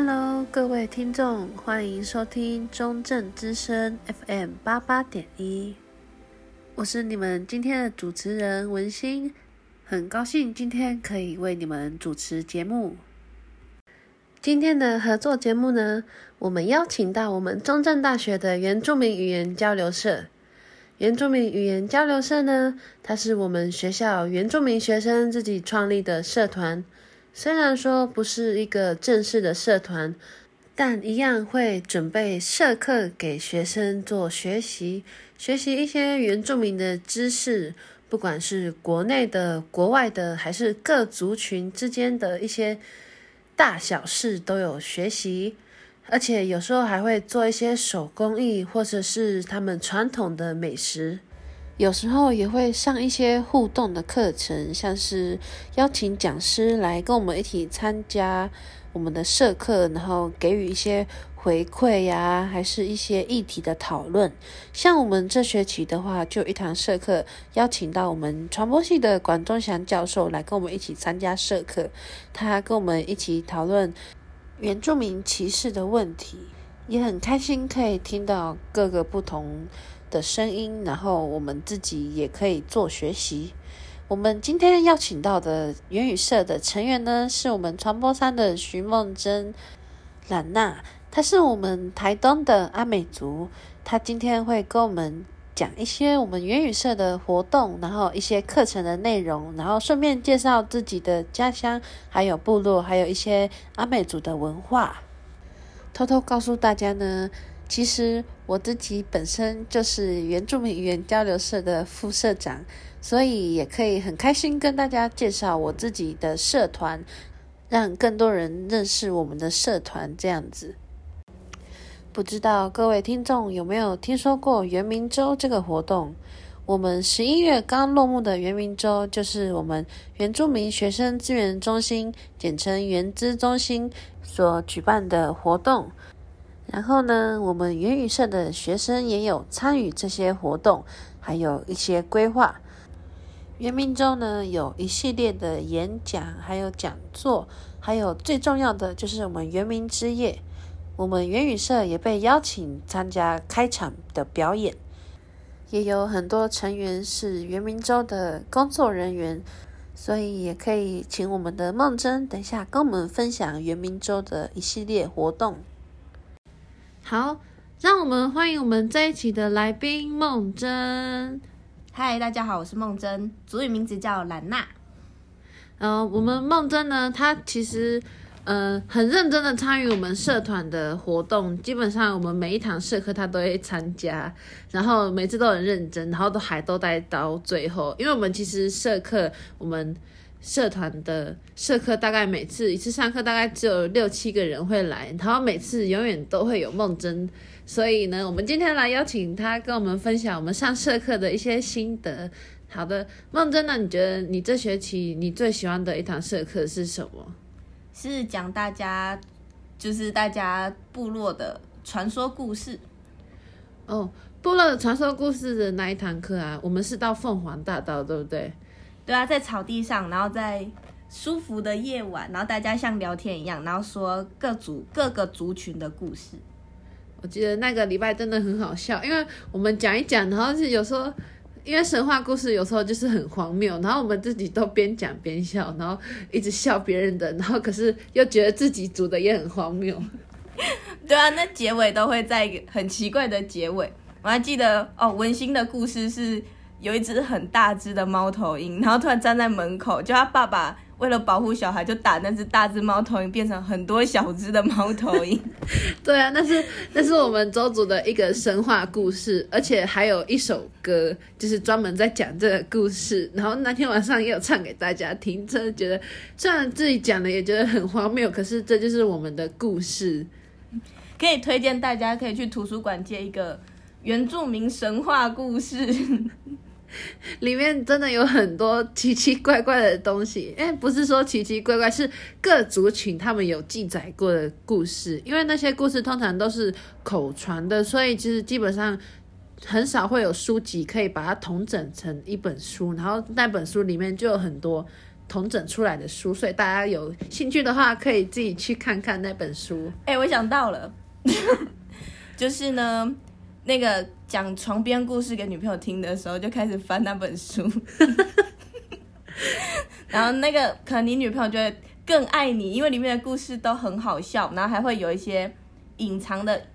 Hello，各位听众，欢迎收听中正之声 FM 八八点一，我是你们今天的主持人文心，很高兴今天可以为你们主持节目。今天的合作节目呢，我们邀请到我们中正大学的原住民语言交流社。原住民语言交流社呢，它是我们学校原住民学生自己创立的社团。虽然说不是一个正式的社团，但一样会准备社课给学生做学习，学习一些原住民的知识，不管是国内的、国外的，还是各族群之间的一些大小事都有学习，而且有时候还会做一些手工艺，或者是他们传统的美食。有时候也会上一些互动的课程，像是邀请讲师来跟我们一起参加我们的社课，然后给予一些回馈呀，还是一些议题的讨论。像我们这学期的话，就一堂社课邀请到我们传播系的管中祥教授来跟我们一起参加社课，他跟我们一起讨论原住民歧视的问题，也很开心可以听到各个不同 的声音，然后我们自己也可以做学习。我们今天邀请到的原语社的成员呢，是我们传播三的徐梦珍、兰娜，她是我们台东的阿美族，她今天会跟我们讲一些我们原语社的活动，然后一些课程的内容，然后顺便介绍自己的家乡，还有部落，还有一些阿美族的文化。偷偷告诉大家呢。其实我自己本身就是原住民语言交流社的副社长，所以也可以很开心跟大家介绍我自己的社团，让更多人认识我们的社团这样子。不知道各位听众有没有听说过原民周这个活动？我们十一月刚落幕的原民周，就是我们原住民学生资源中心（简称原资中心）所举办的活动。然后呢，我们原宇社的学生也有参与这些活动，还有一些规划。元明周呢，有一系列的演讲，还有讲座，还有最重要的就是我们元明之夜。我们元宇社也被邀请参加开场的表演，也有很多成员是元明周的工作人员，所以也可以请我们的梦真等一下跟我们分享元明周的一系列活动。好，让我们欢迎我们这一期的来宾梦真。嗨，大家好，我是梦真，主语名字叫兰娜。呃，我们梦真呢，她其实呃很认真的参与我们社团的活动，基本上我们每一堂社课她都会参加，然后每次都很认真，然后都还都待到最后，因为我们其实社课我们。社团的社课大概每次一次上课大概只有六七个人会来，然后每次永远都会有梦真，所以呢，我们今天来邀请他跟我们分享我们上社课的一些心得。好的，梦真，那你觉得你这学期你最喜欢的一堂社课是什么？是讲大家就是大家部落的传说故事。哦，部落的传说故事的那一堂课啊，我们是到凤凰大道，对不对？对啊，在草地上，然后在舒服的夜晚，然后大家像聊天一样，然后说各族各个族群的故事。我记得那个礼拜真的很好笑，因为我们讲一讲，然后是有时候因为神话故事有时候就是很荒谬，然后我们自己都边讲边笑，然后一直笑别人的，然后可是又觉得自己组的也很荒谬。对啊，那结尾都会在一个很奇怪的结尾。我还记得哦，文心的故事是。有一只很大只的猫头鹰，然后突然站在门口，就他爸爸为了保护小孩，就打那只大只猫头鹰，变成很多小只的猫头鹰。对啊，那是那是我们周族的一个神话故事，而且还有一首歌，就是专门在讲这个故事。然后那天晚上也有唱给大家听，真的觉得虽然自己讲的也觉得很荒谬，可是这就是我们的故事。可以推荐大家可以去图书馆借一个原住民神话故事。里面真的有很多奇奇怪怪的东西，哎，不是说奇奇怪怪，是各族群他们有记载过的故事。因为那些故事通常都是口传的，所以其实基本上很少会有书籍可以把它统整成一本书。然后那本书里面就有很多统整出来的书，所以大家有兴趣的话，可以自己去看看那本书。哎，我想到了，就是呢。那个讲床边故事给女朋友听的时候，就开始翻那本书，然后那个可能你女朋友就会更爱你，因为里面的故事都很好笑，然后还会有一些隐藏的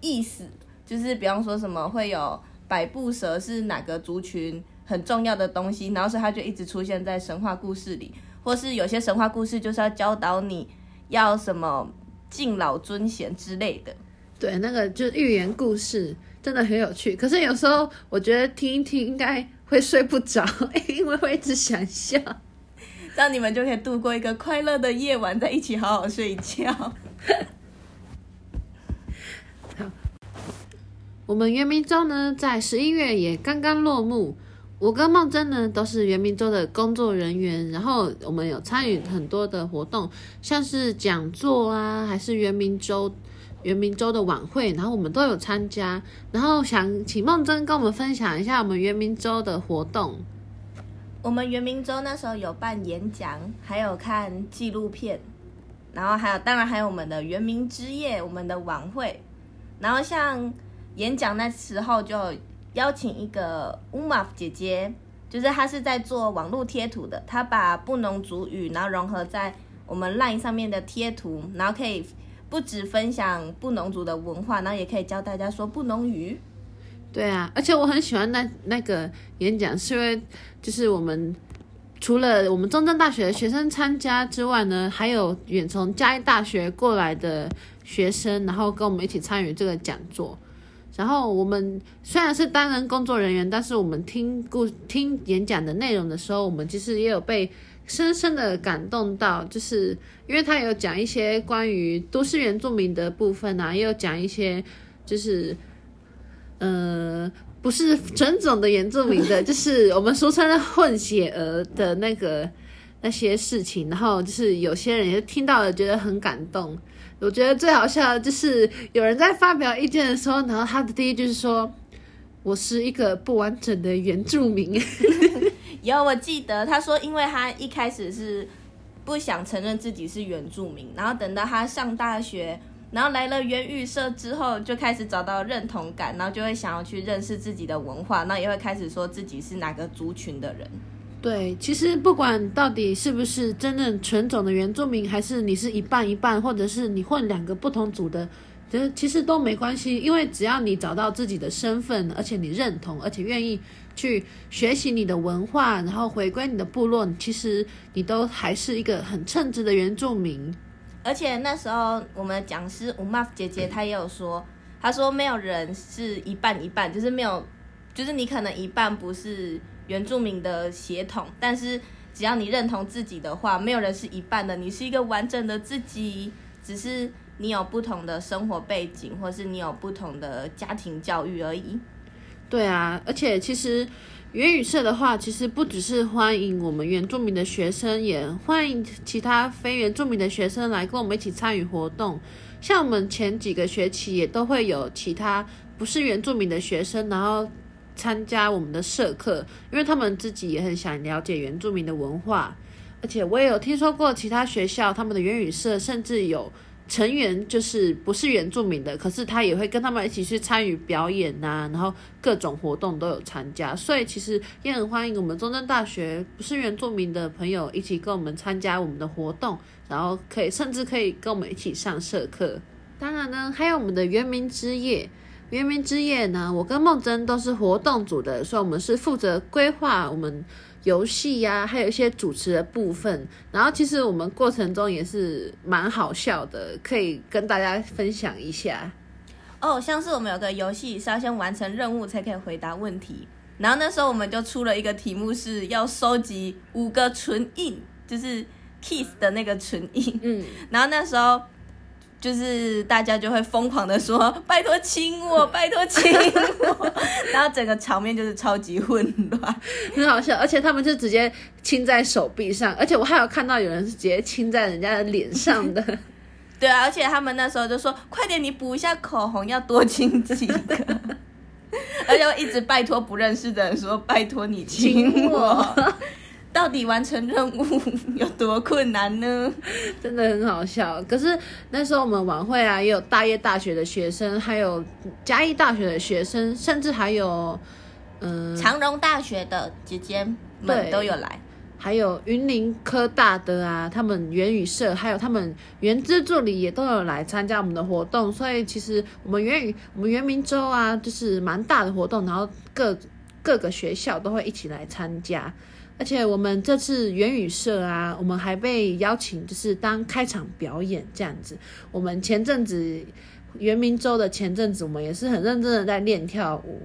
意思，就是比方说什么会有百步蛇是哪个族群很重要的东西，然后所以它就一直出现在神话故事里，或是有些神话故事就是要教导你要什么敬老尊贤之类的，对，那个就寓言故事。真的很有趣，可是有时候我觉得听一听应该会睡不着，因为会一直想笑。这样你们就可以度过一个快乐的夜晚，在一起好好睡觉。好，我们圆明周呢，在十一月也刚刚落幕。我跟梦真呢都是圆明周的工作人员，然后我们有参与很多的活动，像是讲座啊，还是圆明周。元明周的晚会，然后我们都有参加，然后想请梦真跟我们分享一下我们原民周的活动。我们原民周那时候有办演讲，还有看纪录片，然后还有当然还有我们的元明之夜，我们的晚会。然后像演讲那时候就邀请一个乌玛姐姐，就是她是在做网络贴图的，她把布农族语然后融合在我们 LINE 上面的贴图，然后可以。不止分享布农族的文化，然后也可以教大家说布农语。对啊，而且我很喜欢那那个演讲，是因为就是我们除了我们中正大学的学生参加之外呢，还有远从嘉义大学过来的学生，然后跟我们一起参与这个讲座。然后我们虽然是担任工作人员，但是我们听故听演讲的内容的时候，我们其实也有被。深深的感动到，就是因为他有讲一些关于都市原住民的部分啊，也有讲一些就是，呃，不是纯种的原住民的，就是我们俗称的混血儿的那个那些事情，然后就是有些人也听到了，觉得很感动。我觉得最好笑的就是有人在发表意见的时候，然后他的第一句是说：“我是一个不完整的原住民。” 有，我记得他说，因为他一开始是不想承认自己是原住民，然后等到他上大学，然后来了原语社之后，就开始找到认同感，然后就会想要去认识自己的文化，那也会开始说自己是哪个族群的人。对，其实不管到底是不是真正纯种的原住民，还是你是一半一半，或者是你混两个不同组的。其实其实都没关系，因为只要你找到自己的身份，而且你认同，而且愿意去学习你的文化，然后回归你的部落，其实你都还是一个很称职的原住民。而且那时候我们的讲师吴妈姐姐她也有说，她说没有人是一半一半，就是没有，就是你可能一半不是原住民的血统，但是只要你认同自己的话，没有人是一半的，你是一个完整的自己，只是你有不同的生活背景，或是你有不同的家庭教育而已。对啊，而且其实。原语社的话，其实不只是欢迎我们原住民的学生，也欢迎其他非原住民的学生来跟我们一起参与活动。像我们前几个学期也都会有其他不是原住民的学生，然后参加我们的社课，因为他们自己也很想了解原住民的文化。而且我也有听说过其他学校他们的原语社，甚至有。成员就是不是原住民的，可是他也会跟他们一起去参与表演呐、啊，然后各种活动都有参加，所以其实也很欢迎我们中正大学不是原住民的朋友一起跟我们参加我们的活动，然后可以甚至可以跟我们一起上社课。当然呢，还有我们的原民之夜，原民之夜呢，我跟梦真都是活动组的，所以我们是负责规划我们。游戏呀、啊，还有一些主持的部分，然后其实我们过程中也是蛮好笑的，可以跟大家分享一下。哦，像是我们有个游戏是要先完成任务才可以回答问题，然后那时候我们就出了一个题目，是要收集五个唇印，就是 kiss 的那个唇印。嗯，然后那时候。就是大家就会疯狂的说，拜托亲我，拜托亲我，然后整个场面就是超级混乱，很好笑，而且他们就直接亲在手臂上，而且我还有看到有人是直接亲在人家的脸上的，对啊，而且他们那时候就说，快点你补一下口红，要多亲几个，而且我一直拜托不认识的人说，拜托你亲我。到底完成任务 有多困难呢？真的很好笑。可是那时候我们晚会啊，也有大叶大学的学生，还有嘉义大学的学生，甚至还有嗯长荣大学的姐姐们都有来，还有云林科大的啊，他们原语社，还有他们原资助理也都有来参加我们的活动。所以其实我们原语我们原民周啊，就是蛮大的活动，然后各各个学校都会一起来参加。而且我们这次元宇社啊，我们还被邀请，就是当开场表演这样子。我们前阵子圆明周的前阵子，我们也是很认真的在练跳舞，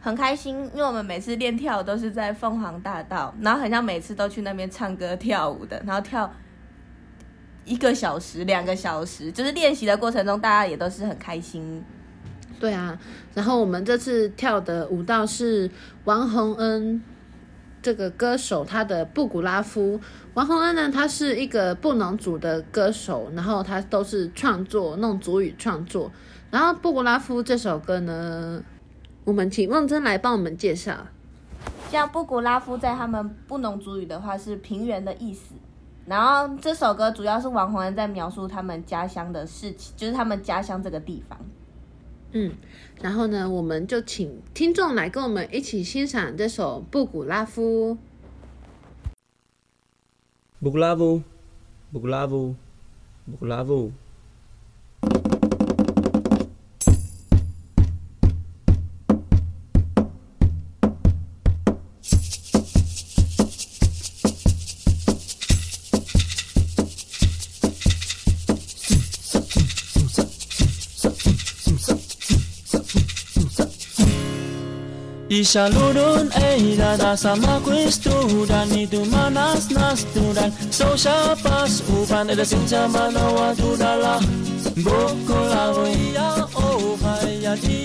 很开心，因为我们每次练跳都是在凤凰大道，然后很像每次都去那边唱歌跳舞的，然后跳一个小时、两个小时，就是练习的过程中，大家也都是很开心。对啊，然后我们这次跳的舞蹈是王洪恩。这个歌手他的布古拉夫王洪恩呢，他是一个布农族的歌手，然后他都是创作那种族语创作。然后布古拉夫这首歌呢，我们请梦真来帮我们介绍。像布古拉夫在他们布农族语的话是平原的意思。然后这首歌主要是王洪恩在描述他们家乡的事情，就是他们家乡这个地方。嗯，然后呢，我们就请听众来跟我们一起欣赏这首布古拉夫。布古拉夫，布古拉夫，布古拉夫。伊夏鲁伦艾拉达萨玛奎斯图丹尼图玛纳斯纳斯图丹，苏夏巴斯乌潘德辛恰玛诺瓦图达拉，布古拉夫伊亚欧海亚提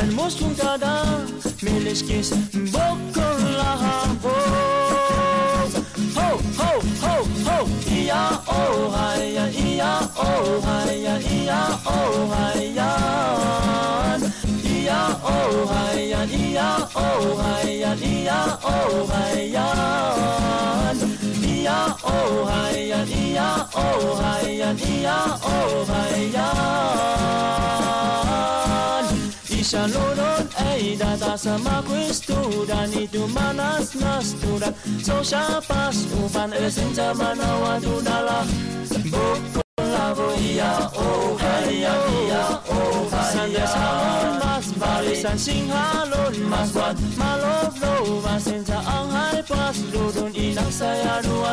滩马王安，伊夏罗罗马巴拉达马桑，哎呦，萨卡达多马马纳努，吉苏尼达拉，吉苏尼莫诺，伊 Kishalunon eida eh, tasama kuistudan itumanas nastudan Soshapas upan esinca eh, manawadudala Bukulavu iya oh iya iya oh iya. Balisan sing halon mas buat malov lo masin sa ang hai pas dudun inang saya dua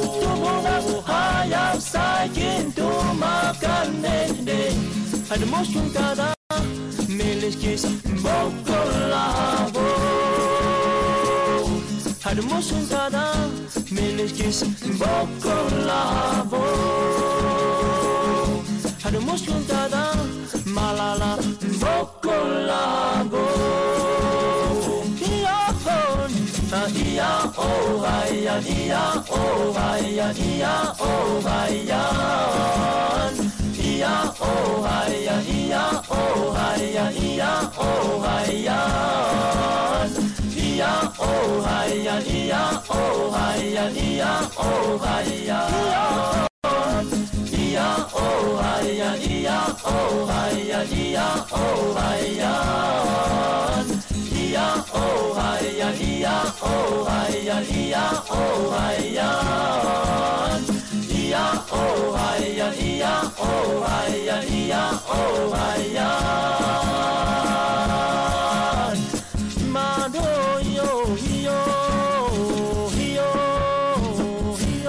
kintu makanende ada moshun kada milis kis bokolavo ada moshun kada milis kis bokolavo ada moshun kada malala oh vaya día, oh vaya día, oh vaya día, oh vaya día, oh vaya día, oh vaya día, oh vaya día, oh vaya día, oh vaya 咿呀哦嗨呀咿呀哦嗨呀咿呀哦嗨呀咿呀哦嗨呀咿呀哦嗨呀马多哟咿哟嘿哟嘿哟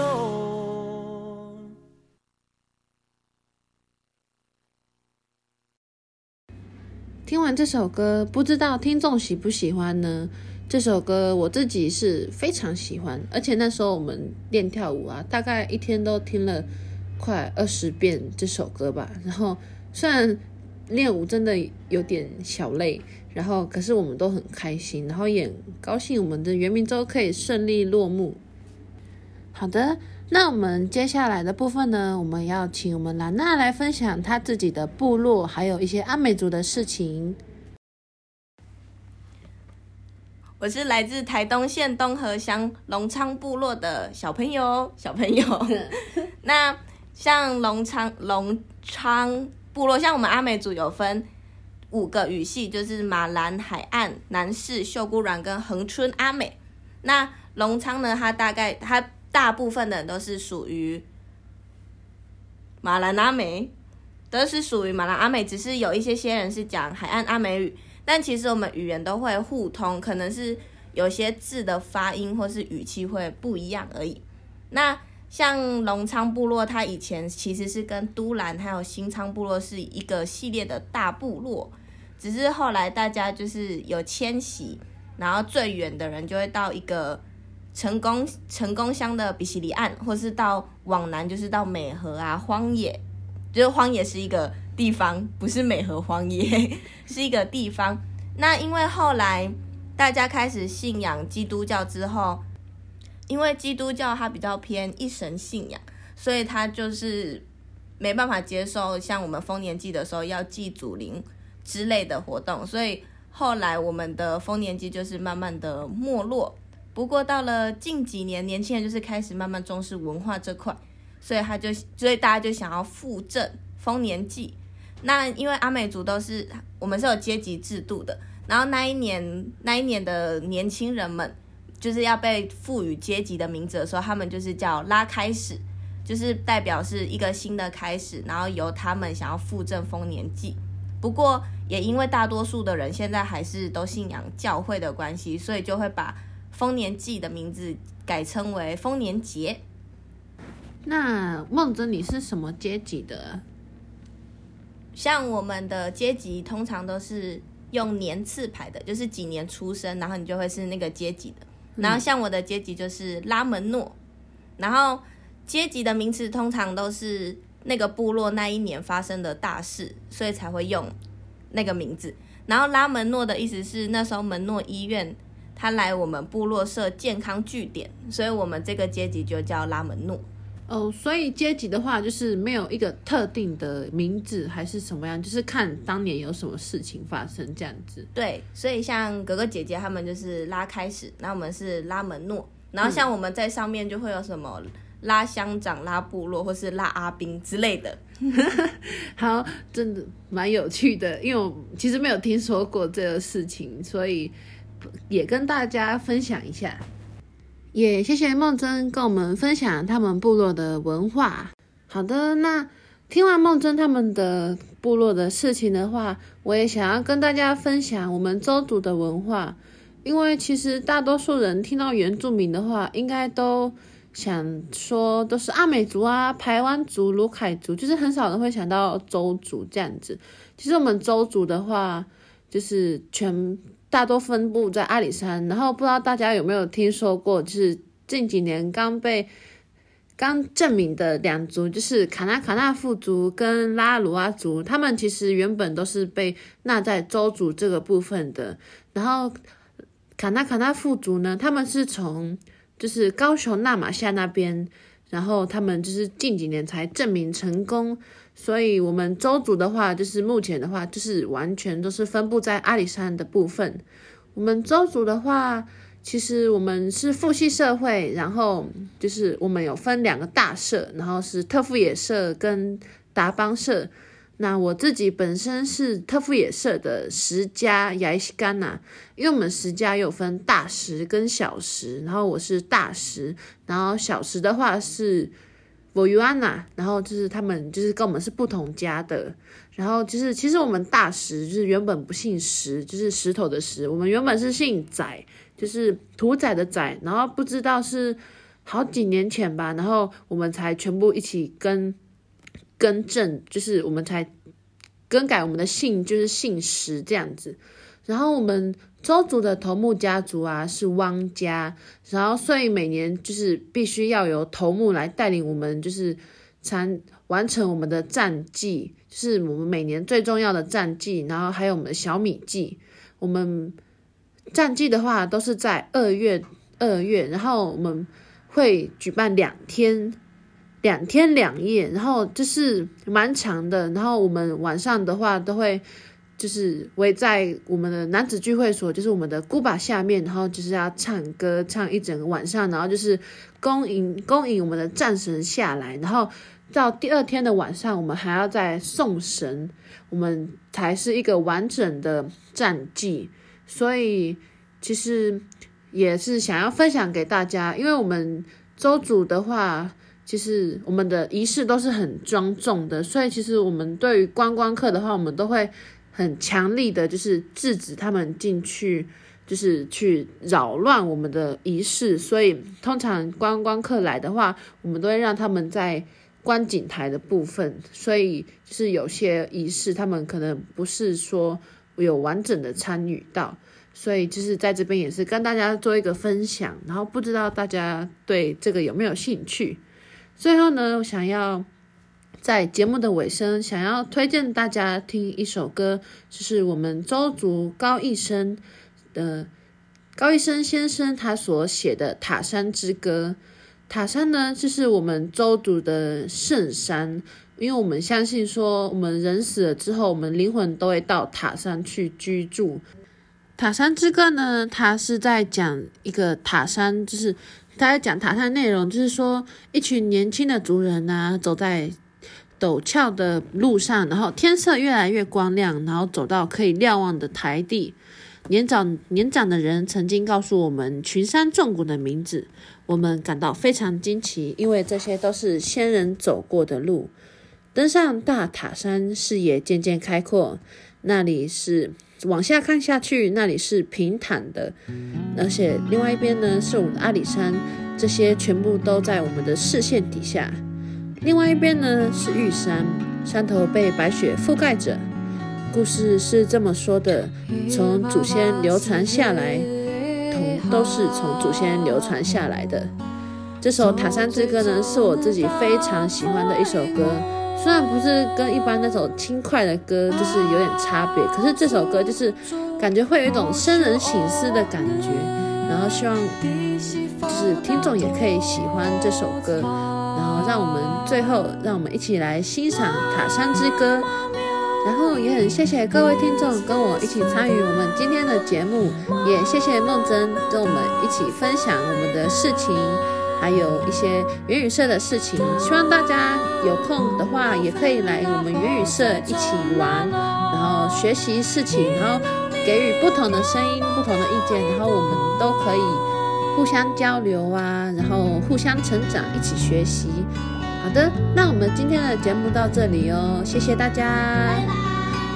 听完这首歌不知道听众喜不喜欢呢？这首歌我自己是非常喜欢，而且那时候我们练跳舞啊，大概一天都听了快二十遍这首歌吧。然后虽然练舞真的有点小累，然后可是我们都很开心，然后也高兴我们的圆明周可以顺利落幕。好的。那我们接下来的部分呢，我们要请我们兰娜来分享她自己的部落，还有一些阿美族的事情。我是来自台东县东河乡龙昌部落的小朋友，小朋友。那像龙昌龙昌部落，像我们阿美族有分五个语系，就是马兰、海岸、南势、秀姑峦跟恒春阿美。那龙昌呢，它大概它。大部分的人都是属于马兰阿美，都是属于马兰阿美，只是有一些些人是讲海岸阿美语，但其实我们语言都会互通，可能是有些字的发音或是语气会不一样而已。那像龙昌部落，它以前其实是跟都兰还有新昌部落是一个系列的大部落，只是后来大家就是有迁徙，然后最远的人就会到一个。成功成功乡的比西里岸，或是到往南就是到美河啊，荒野，就是荒野是一个地方，不是美和荒野，是一个地方。那因为后来大家开始信仰基督教之后，因为基督教它比较偏一神信仰，所以它就是没办法接受像我们丰年祭的时候要祭祖灵之类的活动，所以后来我们的丰年祭就是慢慢的没落。不过到了近几年，年轻人就是开始慢慢重视文化这块，所以他就，所以大家就想要复振丰年祭。那因为阿美族都是我们是有阶级制度的，然后那一年那一年的年轻人们就是要被赋予阶级的名字的时候，他们就是叫拉开始，就是代表是一个新的开始，然后由他们想要复振丰年祭。不过也因为大多数的人现在还是都信仰教会的关系，所以就会把。丰年祭的名字改称为丰年节。那梦真，你是什么阶级的？像我们的阶级通常都是用年次排的，就是几年出生，然后你就会是那个阶级的。然后像我的阶级就是拉门诺，然后阶级的名词通常都是那个部落那一年发生的大事，所以才会用那个名字。然后拉门诺的意思是那时候门诺医院他来我们部落设健康据点，所以我们这个阶级就叫拉门诺。哦，所以阶级的话就是没有一个特定的名字还是什么样，就是看当年有什么事情发生这样子。对，所以像哥哥姐姐他们就是拉开始，那我们是拉门诺，然后像我们在上面就会有什么拉乡长、拉部落或是拉阿兵之类的。好，真的蛮有趣的，因为我其实没有听说过这个事情，所以也跟大家分享一下。也谢谢梦真跟我们分享他们部落的文化。好的，那听完梦真他们的部落的事情的话，我也想要跟大家分享我们邹族的文化。因为其实大多数人听到原住民的话，应该都想说都是阿美族啊、排湾族、鲁凯族，就是很少人会想到邹族这样子。其实我们邹族的话，就是全。大多分布在阿里山，然后不知道大家有没有听说过，就是近几年刚被刚证明的两族，就是卡纳卡纳富族跟拉鲁阿族，他们其实原本都是被纳在邹族这个部分的。然后卡纳卡纳富族呢，他们是从就是高雄那玛夏那边，然后他们就是近几年才证明成功。所以，我们周族的话，就是目前的话，就是完全都是分布在阿里山的部分。我们周族的话，其实我们是父系社会，然后就是我们有分两个大社，然后是特富野社跟达邦社。那我自己本身是特富野社的十家亚西干呐，因为我们十家有分大十跟小十，然后我是大十，然后小十的话是。我尤安娜，然后就是他们就是跟我们是不同家的，然后就是其实我们大石就是原本不姓石，就是石头的石，我们原本是姓宰，就是屠宰的宰，然后不知道是好几年前吧，然后我们才全部一起更更正，就是我们才更改我们的姓，就是姓石这样子，然后我们。周族的头目家族啊是汪家，然后所以每年就是必须要由头目来带领我们，就是才完成我们的战绩，就是我们每年最重要的战绩，然后还有我们的小米祭。我们战绩的话都是在二月二月，然后我们会举办两天，两天两夜，然后就是蛮长的。然后我们晚上的话都会。就是围在我们的男子聚会所，就是我们的古巴下面，然后就是要唱歌唱一整个晚上，然后就是恭迎恭迎我们的战神下来，然后到第二天的晚上，我们还要再送神，我们才是一个完整的战绩。所以其实也是想要分享给大家，因为我们邹族的话，其实我们的仪式都是很庄重的，所以其实我们对于观光客的话，我们都会。很强力的，就是制止他们进去，就是去扰乱我们的仪式。所以，通常观光客来的话，我们都会让他们在观景台的部分。所以，就是有些仪式，他们可能不是说有完整的参与到。所以，就是在这边也是跟大家做一个分享。然后，不知道大家对这个有没有兴趣？最后呢，我想要。在节目的尾声，想要推荐大家听一首歌，就是我们周族高一生的高一生先生他所写的《塔山之歌》。塔山呢，就是我们周族的圣山，因为我们相信说，我们人死了之后，我们灵魂都会到塔山去居住。《塔山之歌》呢，它是在讲一个塔山，就是他在讲塔山内容，就是说一群年轻的族人啊，走在。陡峭的路上，然后天色越来越光亮，然后走到可以瞭望的台地。年长年长的人曾经告诉我们群山纵谷的名字，我们感到非常惊奇，因为这些都是先人走过的路。登上大塔山，视野渐渐开阔，那里是往下看下去，那里是平坦的，而且另外一边呢是我们的阿里山，这些全部都在我们的视线底下。另外一边呢是玉山，山头被白雪覆盖着。故事是这么说的：从祖先流传下来，同都是从祖先流传下来的。这首《塔山之歌》呢，是我自己非常喜欢的一首歌。虽然不是跟一般那首轻快的歌就是有点差别，可是这首歌就是感觉会有一种生人省思的感觉。然后希望就是听众也可以喜欢这首歌。然后让我们最后让我们一起来欣赏《塔山之歌》。然后也很谢谢各位听众跟我一起参与我们今天的节目，也谢谢梦真跟我们一起分享我们的事情。还有一些元语社的事情，希望大家有空的话也可以来我们元语社一起玩，然后学习事情，然后给予不同的声音、不同的意见，然后我们都可以互相交流啊，然后互相成长，一起学习。好的，那我们今天的节目到这里哦，谢谢大家，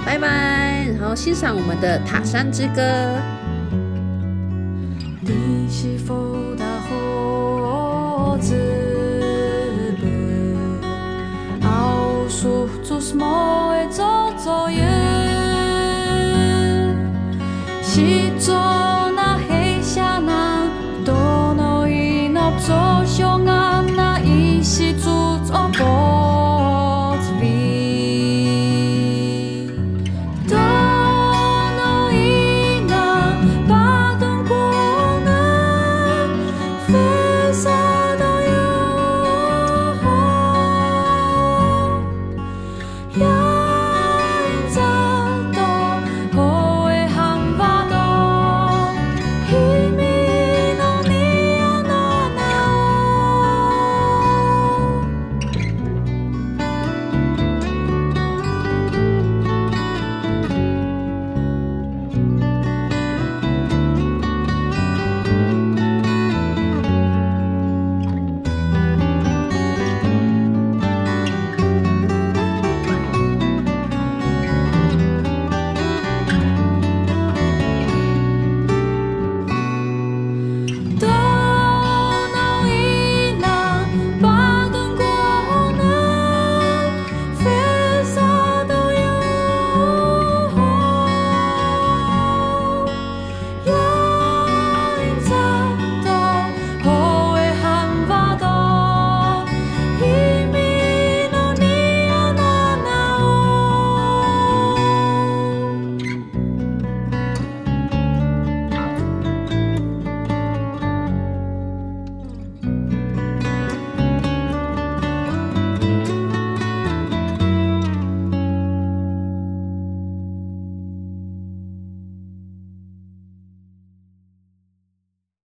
拜拜，然后欣赏我们的塔山之歌。